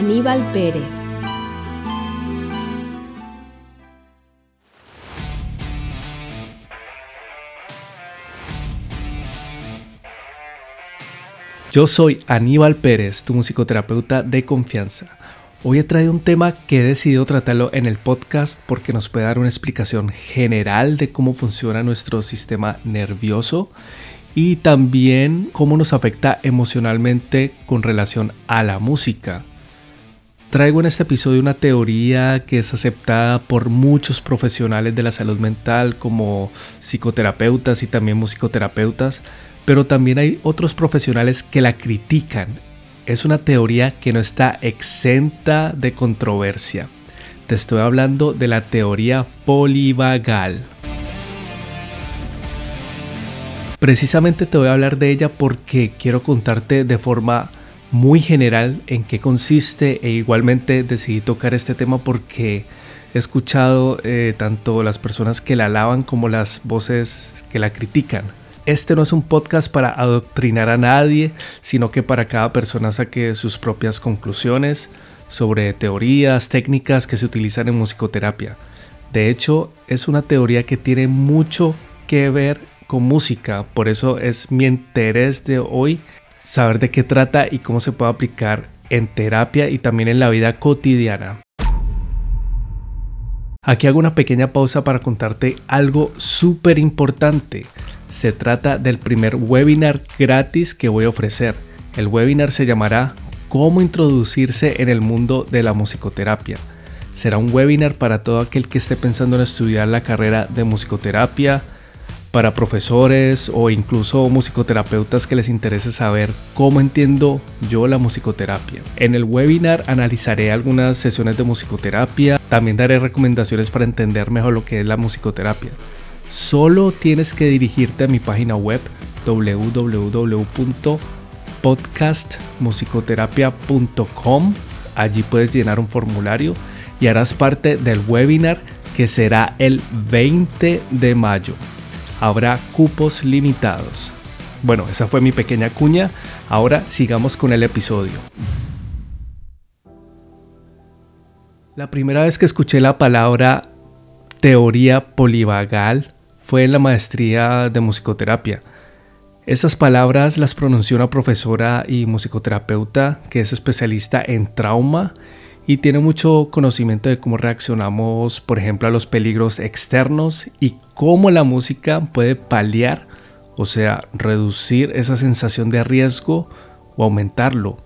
Aníbal Pérez. Yo soy Aníbal Pérez, tu musicoterapeuta de confianza. Hoy he traído un tema que he decidido tratarlo en el podcast porque nos puede dar una explicación general de cómo funciona nuestro sistema nervioso y también cómo nos afecta emocionalmente con relación a la música. Traigo en este episodio una teoría que es aceptada por muchos profesionales de la salud mental como psicoterapeutas y también musicoterapeutas, pero también hay otros profesionales que la critican. Es una teoría que no está exenta de controversia. Te estoy hablando de la teoría polivagal. Precisamente te voy a hablar de ella porque quiero contarte de forma muy general en qué consiste e igualmente decidí tocar este tema porque he escuchado eh, tanto las personas que la alaban como las voces que la critican. Este no es un podcast para adoctrinar a nadie, sino que para cada persona saque sus propias conclusiones sobre teorías, técnicas que se utilizan en musicoterapia. De hecho, es una teoría que tiene mucho que ver con música. Por eso es mi interés de hoy saber de qué trata y cómo se puede aplicar en terapia y también en la vida cotidiana. Aquí hago una pequeña pausa para contarte algo súper importante. Se trata del primer webinar gratis que voy a ofrecer. El webinar se llamará Cómo introducirse en el mundo de la musicoterapia. Será un webinar para todo aquel que esté pensando en estudiar la carrera de musicoterapia, para profesores o incluso musicoterapeutas que les interese saber cómo entiendo yo la musicoterapia. En el webinar analizaré algunas sesiones de musicoterapia, también daré recomendaciones para entender mejor lo que es la musicoterapia. Solo tienes que dirigirte a mi página web www.podcastmusicoterapia.com. Allí puedes llenar un formulario y harás parte del webinar que será el 20 de mayo habrá cupos limitados. Bueno, esa fue mi pequeña cuña. Ahora sigamos con el episodio. La primera vez que escuché la palabra teoría polivagal fue en la maestría de musicoterapia. Estas palabras las pronunció una profesora y musicoterapeuta que es especialista en trauma y tiene mucho conocimiento de cómo reaccionamos, por ejemplo, a los peligros externos y cómo la música puede paliar, o sea, reducir esa sensación de riesgo o aumentarlo.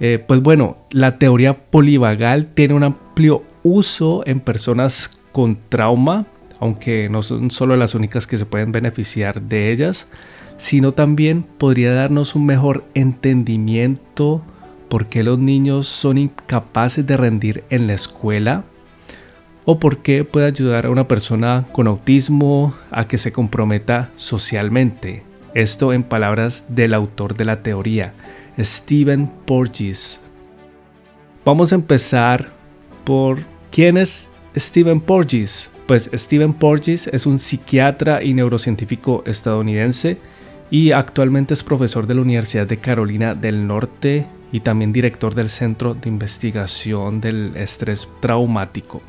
Eh, pues bueno, la teoría polivagal tiene un amplio uso en personas con trauma, aunque no son solo las únicas que se pueden beneficiar de ellas, sino también podría darnos un mejor entendimiento por qué los niños son incapaces de rendir en la escuela o por qué puede ayudar a una persona con autismo a que se comprometa socialmente. Esto en palabras del autor de la teoría, Stephen Porges. Vamos a empezar por quién es Stephen Porges. Pues Stephen Porges es un psiquiatra y neurocientífico estadounidense y actualmente es profesor de la Universidad de Carolina del Norte y también director del Centro de Investigación del Estrés Traumático.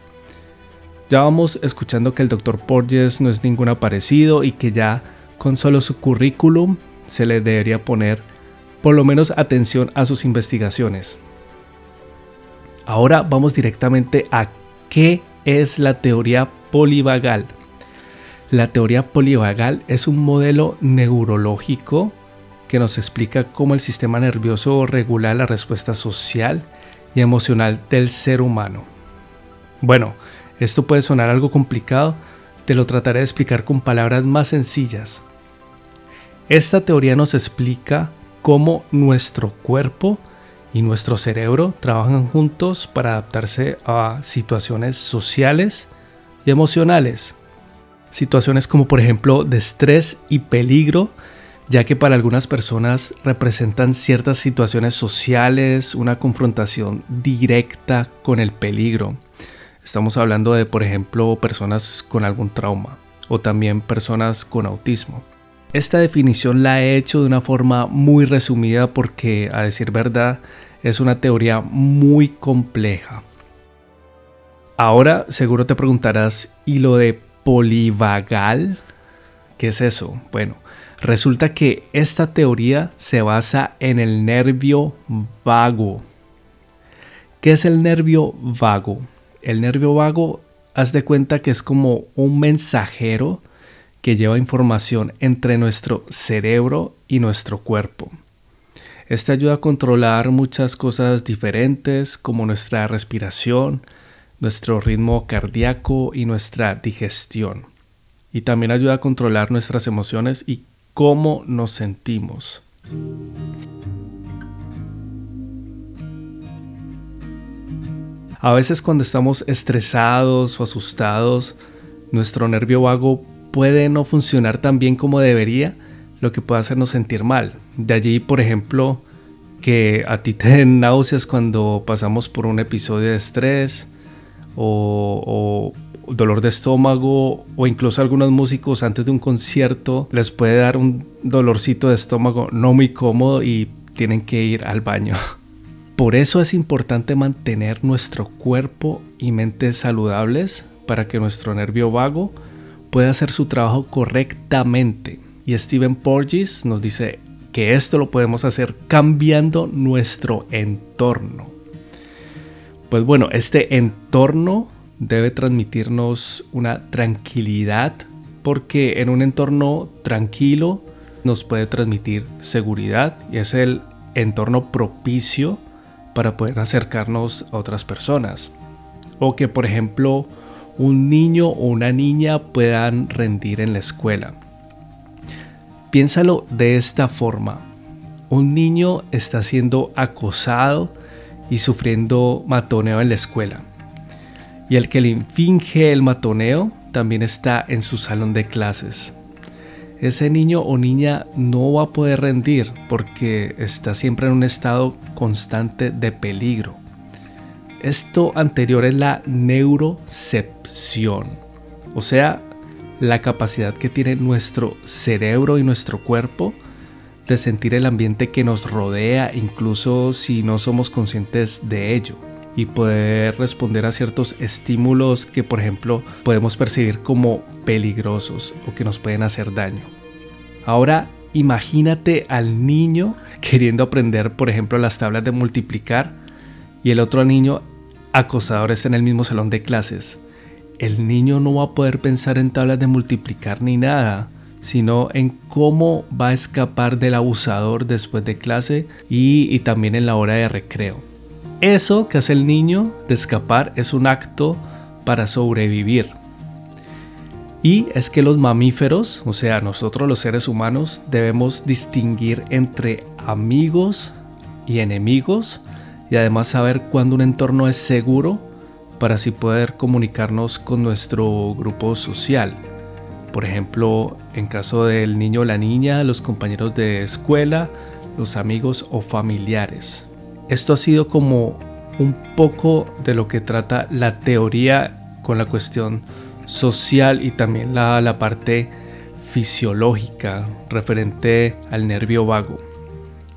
Ya vamos escuchando que el Dr. Porges no es ningún aparecido y que ya con solo su currículum se le debería poner por lo menos atención a sus investigaciones. Ahora vamos directamente a qué es la teoría polivagal. La teoría polivagal es un modelo neurológico que nos explica cómo el sistema nervioso regula la respuesta social y emocional del ser humano. Bueno, esto puede sonar algo complicado, te lo trataré de explicar con palabras más sencillas. Esta teoría nos explica cómo nuestro cuerpo y nuestro cerebro trabajan juntos para adaptarse a situaciones sociales y emocionales. Situaciones como por ejemplo de estrés y peligro, ya que para algunas personas representan ciertas situaciones sociales, una confrontación directa con el peligro. Estamos hablando de por ejemplo personas con algún trauma o también personas con autismo. Esta definición la he hecho de una forma muy resumida porque, a decir verdad, es una teoría muy compleja. Ahora seguro te preguntarás, ¿y lo de polivagal? ¿Qué es eso? Bueno, resulta que esta teoría se basa en el nervio vago. ¿Qué es el nervio vago? El nervio vago, haz de cuenta que es como un mensajero que lleva información entre nuestro cerebro y nuestro cuerpo. Este ayuda a controlar muchas cosas diferentes como nuestra respiración, nuestro ritmo cardíaco y nuestra digestión. Y también ayuda a controlar nuestras emociones y cómo nos sentimos. A veces cuando estamos estresados o asustados, nuestro nervio vago puede no funcionar tan bien como debería, lo que puede hacernos sentir mal. De allí, por ejemplo, que a ti te den náuseas cuando pasamos por un episodio de estrés o, dolor de estómago o incluso algunos músicos antes de un concierto les puede dar un dolorcito de estómago no muy cómodo y tienen que ir al baño. Por eso es importante mantener nuestro cuerpo y mente saludables para que nuestro nervio vago puede hacer su trabajo correctamente. Y Steven Porges nos dice que esto lo podemos hacer cambiando nuestro entorno. Pues bueno, este entorno debe transmitirnos una tranquilidad porque en un entorno tranquilo nos puede transmitir seguridad y es el entorno propicio para poder acercarnos a otras personas. O que por ejemplo un niño o una niña puedan rendir en la escuela. Piénsalo de esta forma. Un niño está siendo acosado y sufriendo matoneo en la escuela. Y el que le finge el matoneo también está en su salón de clases. Ese niño o niña no va a poder rendir porque está siempre en un estado constante de peligro. Esto anterior es la neurocepción, o sea, la capacidad que tiene nuestro cerebro y nuestro cuerpo de sentir el ambiente que nos rodea, incluso si no somos conscientes de ello, y poder responder a ciertos estímulos que, por ejemplo, podemos percibir como peligrosos o que nos pueden hacer daño. Ahora, imagínate al niño queriendo aprender, por ejemplo, las tablas de multiplicar y el otro niño acosador está en el mismo salón de clases. El niño no va a poder pensar en tablas de multiplicar ni nada, sino en cómo va a escapar del abusador después de clase y, y también en la hora de recreo. Eso que hace el niño de escapar es un acto para sobrevivir. Y es que los mamíferos, o sea, nosotros los seres humanos, debemos distinguir entre amigos y enemigos y además saber cuándo un entorno es seguro para así poder comunicarnos con nuestro grupo social. Por ejemplo, en caso del niño o la niña, los compañeros de escuela, los amigos o familiares. Esto ha sido como un poco de lo que trata la teoría con la cuestión social y también la, parte fisiológica referente al nervio vago.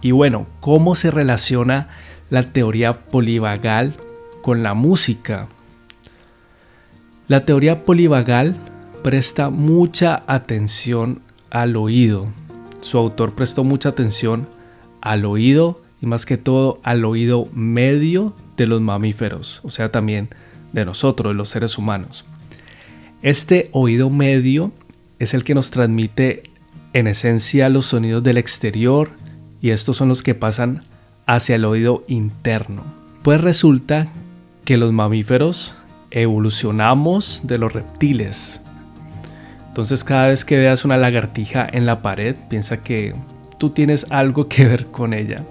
Y bueno, ¿cómo se relaciona la teoría polivagal con la música. La teoría polivagal presta mucha atención al oído. Su autor prestó mucha atención al oído y más que todo al oído medio de los mamíferos, o sea también de nosotros, los seres humanos. Este oído medio es el que nos transmite en esencia los sonidos del exterior y estos son los que pasan hacia el oído interno. Pues resulta que los mamíferos evolucionamos de los reptiles. Entonces cada vez que veas una lagartija en la pared, piensa que tú tienes algo que ver con ella.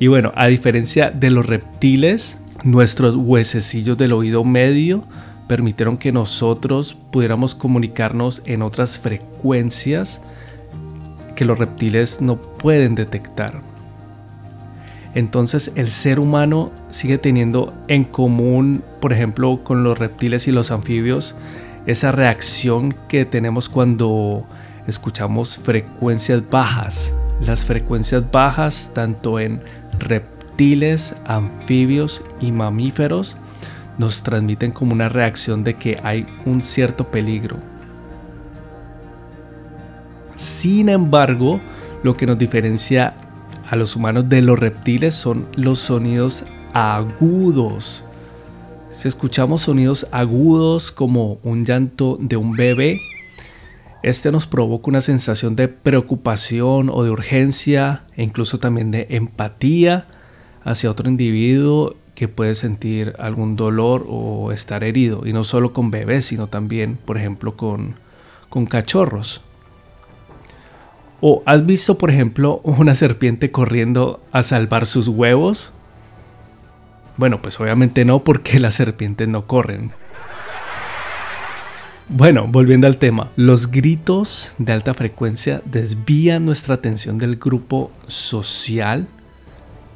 Y bueno, a diferencia de los reptiles, nuestros huesecillos del oído medio permitieron que nosotros pudiéramos comunicarnos en otras frecuencias que los reptiles no pueden detectar. Entonces el ser humano sigue teniendo en común, por ejemplo, con los reptiles y los anfibios, esa reacción que tenemos cuando escuchamos frecuencias bajas. Las frecuencias bajas, tanto en reptiles, anfibios y mamíferos, nos transmiten como una reacción de que hay un cierto peligro. Sin embargo, lo que nos diferencia a los humanos de los reptiles son los sonidos agudos. Si escuchamos sonidos agudos como un llanto de un bebé, este nos provoca una sensación de preocupación o de urgencia e incluso también de empatía hacia otro individuo que puede sentir algún dolor o estar herido. Y no solo con bebés, sino también, por ejemplo, con, con cachorros. ¿O has visto, por ejemplo, una serpiente corriendo a salvar sus huevos? Bueno, pues obviamente no porque las serpientes no corren. Bueno, volviendo al tema, los gritos de alta frecuencia desvían nuestra atención del grupo social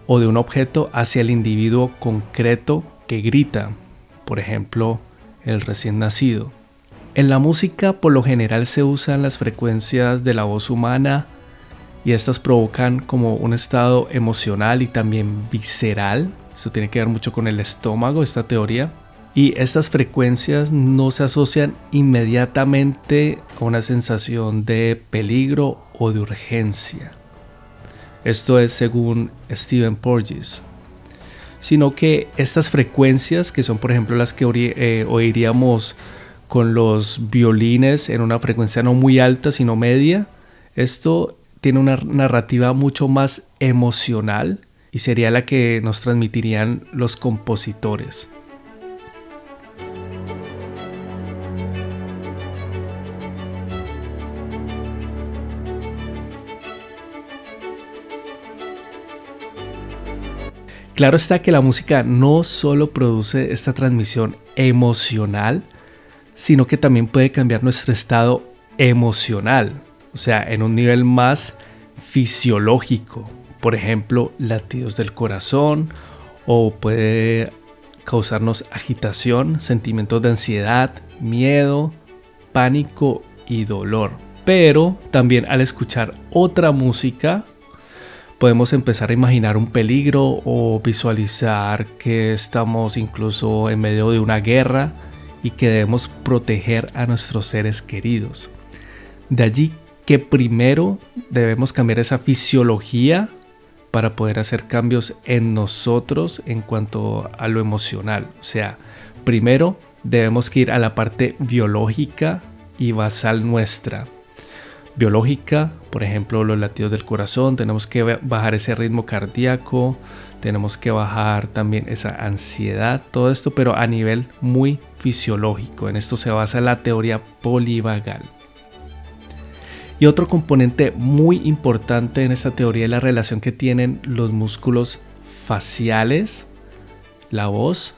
o de un objeto hacia el individuo concreto que grita, por ejemplo, el recién nacido. En la música por lo general se usan las frecuencias de la voz humana y estas provocan como un estado emocional y también visceral. Esto tiene que ver mucho con el estómago, esta teoría. Y estas frecuencias no se asocian inmediatamente a una sensación de peligro o de urgencia. Esto es según Stephen Porges. Sino que estas frecuencias, que son por ejemplo las que eh, oiríamos con los violines en una frecuencia no muy alta, sino media. Esto tiene una narrativa mucho más emocional y sería la que nos transmitirían los compositores. Claro está que la música no solo produce esta transmisión emocional, sino que también puede cambiar nuestro estado emocional, o sea, en un nivel más fisiológico, por ejemplo, latidos del corazón o puede causarnos agitación, sentimientos de ansiedad, miedo, pánico y dolor. Pero también al escuchar otra música podemos empezar a imaginar un peligro o visualizar que estamos incluso en medio de una guerra y que debemos proteger a nuestros seres queridos. De allí que primero debemos cambiar esa fisiología para poder hacer cambios en nosotros en cuanto a lo emocional. O sea, primero debemos ir a la parte biológica y basal nuestra. Biológica, por ejemplo, los latidos del corazón, tenemos que bajar ese ritmo cardíaco, tenemos que bajar también esa ansiedad, todo esto, pero a nivel muy fisiológico. En esto se basa la teoría polivagal. Y otro componente muy importante en esta teoría es la relación que tienen los músculos faciales, la voz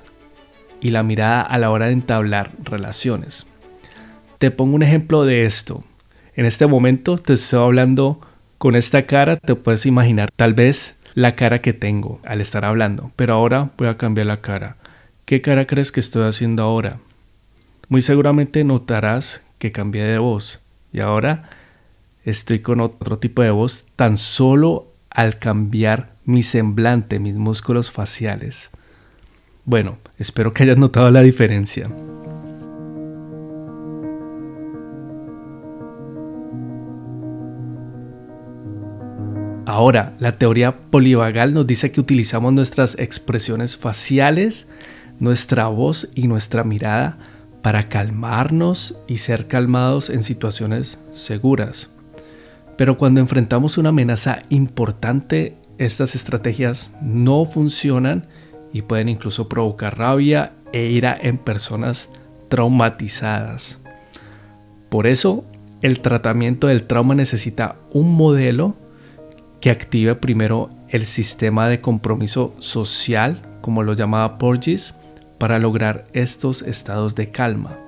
y la mirada a la hora de entablar relaciones. Te pongo un ejemplo de esto. En este momento te estoy hablando con esta cara, te puedes imaginar tal vez la cara que tengo al estar hablando, pero ahora voy a cambiar la cara. ¿Qué cara crees que estoy haciendo ahora? Muy seguramente notarás que cambié de voz y ahora estoy con otro tipo de voz tan solo al cambiar mi semblante, mis músculos faciales. Bueno, espero que hayas notado la diferencia. Ahora, la teoría polivagal nos dice que utilizamos nuestras expresiones faciales, nuestra voz y nuestra mirada para calmarnos y ser calmados en situaciones seguras. Pero cuando enfrentamos una amenaza importante, estas estrategias no funcionan y pueden incluso provocar rabia e ira en personas traumatizadas. Por eso, el tratamiento del trauma necesita un modelo que active primero el sistema de compromiso social, como lo llamaba Porges, para lograr estos estados de calma.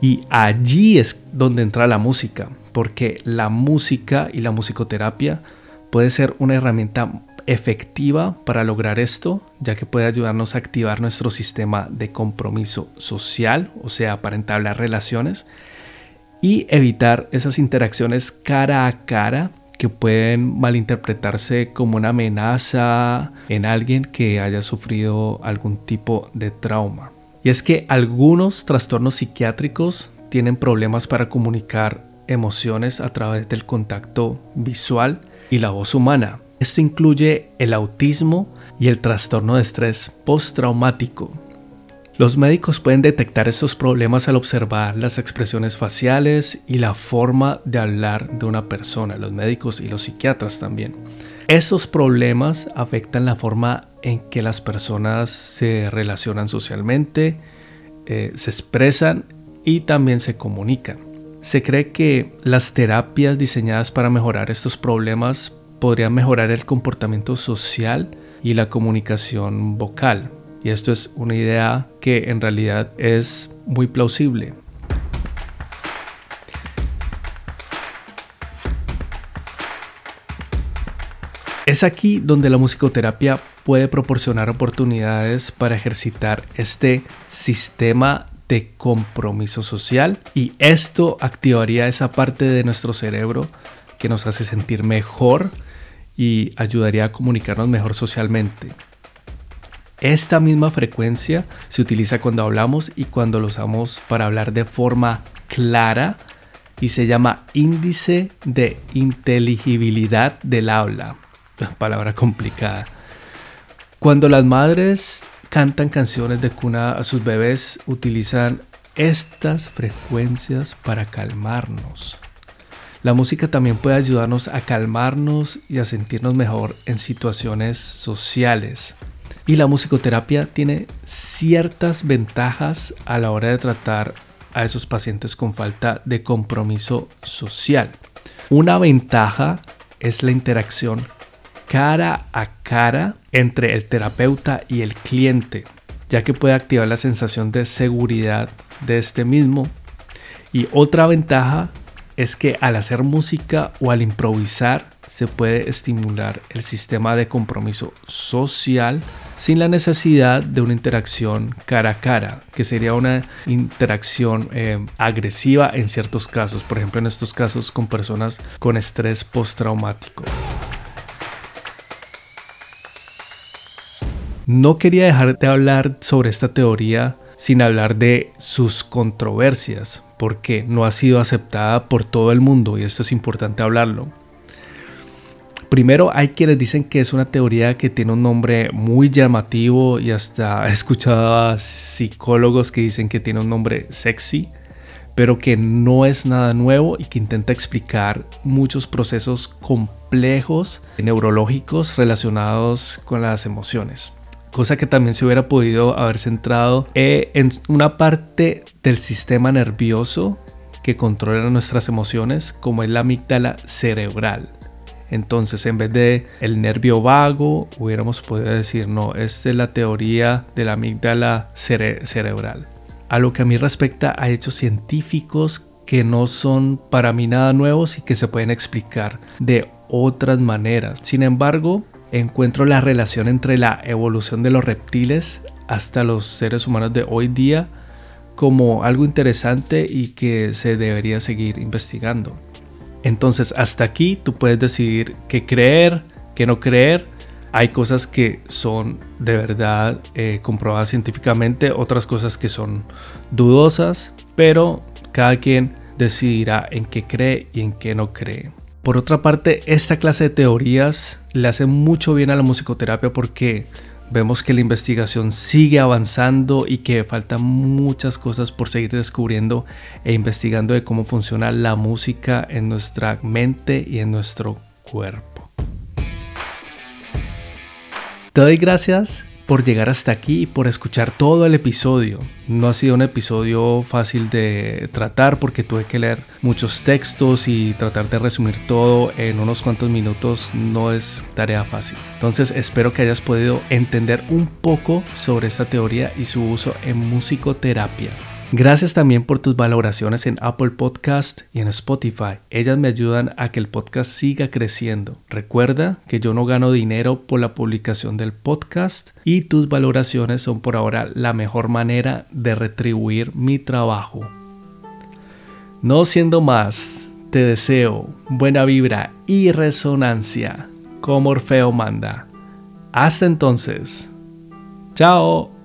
Y allí es donde entra la música, porque la música y la musicoterapia puede ser una herramienta efectiva para lograr esto, ya que puede ayudarnos a activar nuestro sistema de compromiso social, o sea, para entablar relaciones, y evitar esas interacciones cara a cara que pueden malinterpretarse como una amenaza en alguien que haya sufrido algún tipo de trauma. Y es que algunos trastornos psiquiátricos tienen problemas para comunicar emociones a través del contacto visual y la voz humana. Esto incluye el autismo y el trastorno de estrés postraumático. Los médicos pueden detectar estos problemas al observar las expresiones faciales y la forma de hablar de una persona, los médicos y los psiquiatras también. Esos problemas afectan la forma en que las personas se relacionan socialmente, eh, se expresan y también se comunican. Se cree que las terapias diseñadas para mejorar estos problemas podrían mejorar el comportamiento social y la comunicación vocal. Y esto es una idea que en realidad es muy plausible. Es aquí donde la musicoterapia puede proporcionar oportunidades para ejercitar este sistema de compromiso social y esto activaría esa parte de nuestro cerebro que nos hace sentir mejor y ayudaría a comunicarnos mejor socialmente. Esta misma frecuencia se utiliza cuando hablamos y cuando lo usamos para hablar de forma clara y se llama índice de inteligibilidad del habla palabra complicada. Cuando las madres cantan canciones de cuna a sus bebés, utilizan estas frecuencias para calmarnos. La música también puede ayudarnos a calmarnos y a sentirnos mejor en situaciones sociales. Y la musicoterapia tiene ciertas ventajas a la hora de tratar a esos pacientes con falta de compromiso social. Una ventaja es la interacción cara a cara entre el terapeuta y el cliente, ya que puede activar la sensación de seguridad de este mismo. Y otra ventaja es que al hacer música o al improvisar se puede estimular el sistema de compromiso social sin la necesidad de una interacción cara a cara, que sería una interacción eh, agresiva en ciertos casos, por ejemplo en estos casos con personas con estrés postraumático. No quería dejar de hablar sobre esta teoría sin hablar de sus controversias, porque no ha sido aceptada por todo el mundo y esto es importante hablarlo. Primero hay quienes dicen que es una teoría que tiene un nombre muy llamativo y hasta he escuchado a psicólogos que dicen que tiene un nombre sexy, pero que no es nada nuevo y que intenta explicar muchos procesos complejos neurológicos relacionados con las emociones cosa que también se hubiera podido haber centrado eh, en una parte del sistema nervioso que controla nuestras emociones, como es la amígdala cerebral. Entonces, en vez de el nervio vago, hubiéramos podido decir, no, esta es la teoría de la amígdala cerebral. A lo que a mí respecta, hay hechos científicos que no son para mí nada nuevos y que se pueden explicar de otras maneras. Sin embargo, encuentro la relación entre la evolución de los reptiles hasta los seres humanos de hoy día como algo interesante y que se debería seguir investigando. Entonces hasta aquí tú puedes decidir qué creer, qué no creer. Hay cosas que son de verdad eh, comprobadas científicamente, otras cosas que son dudosas, pero cada quien decidirá en qué cree y en qué no cree. Por otra parte, esta clase de teorías le hace mucho bien a la musicoterapia porque vemos que la investigación sigue avanzando y que faltan muchas cosas por seguir descubriendo e investigando de cómo funciona la música en nuestra mente y en nuestro cuerpo. Te doy gracias por llegar hasta aquí y por escuchar todo el episodio. No ha sido un episodio fácil de tratar porque tuve que leer muchos textos y tratar de resumir todo en unos cuantos minutos no es tarea fácil. Entonces espero que hayas podido entender un poco sobre esta teoría y su uso en musicoterapia. Gracias también por tus valoraciones en Apple Podcast y en Spotify. Ellas me ayudan a que el podcast siga creciendo. Recuerda que yo no gano dinero por la publicación del podcast y tus valoraciones son por ahora la mejor manera de retribuir mi trabajo. No siendo más, te deseo buena vibra y resonancia como Orfeo manda. Hasta entonces. Chao.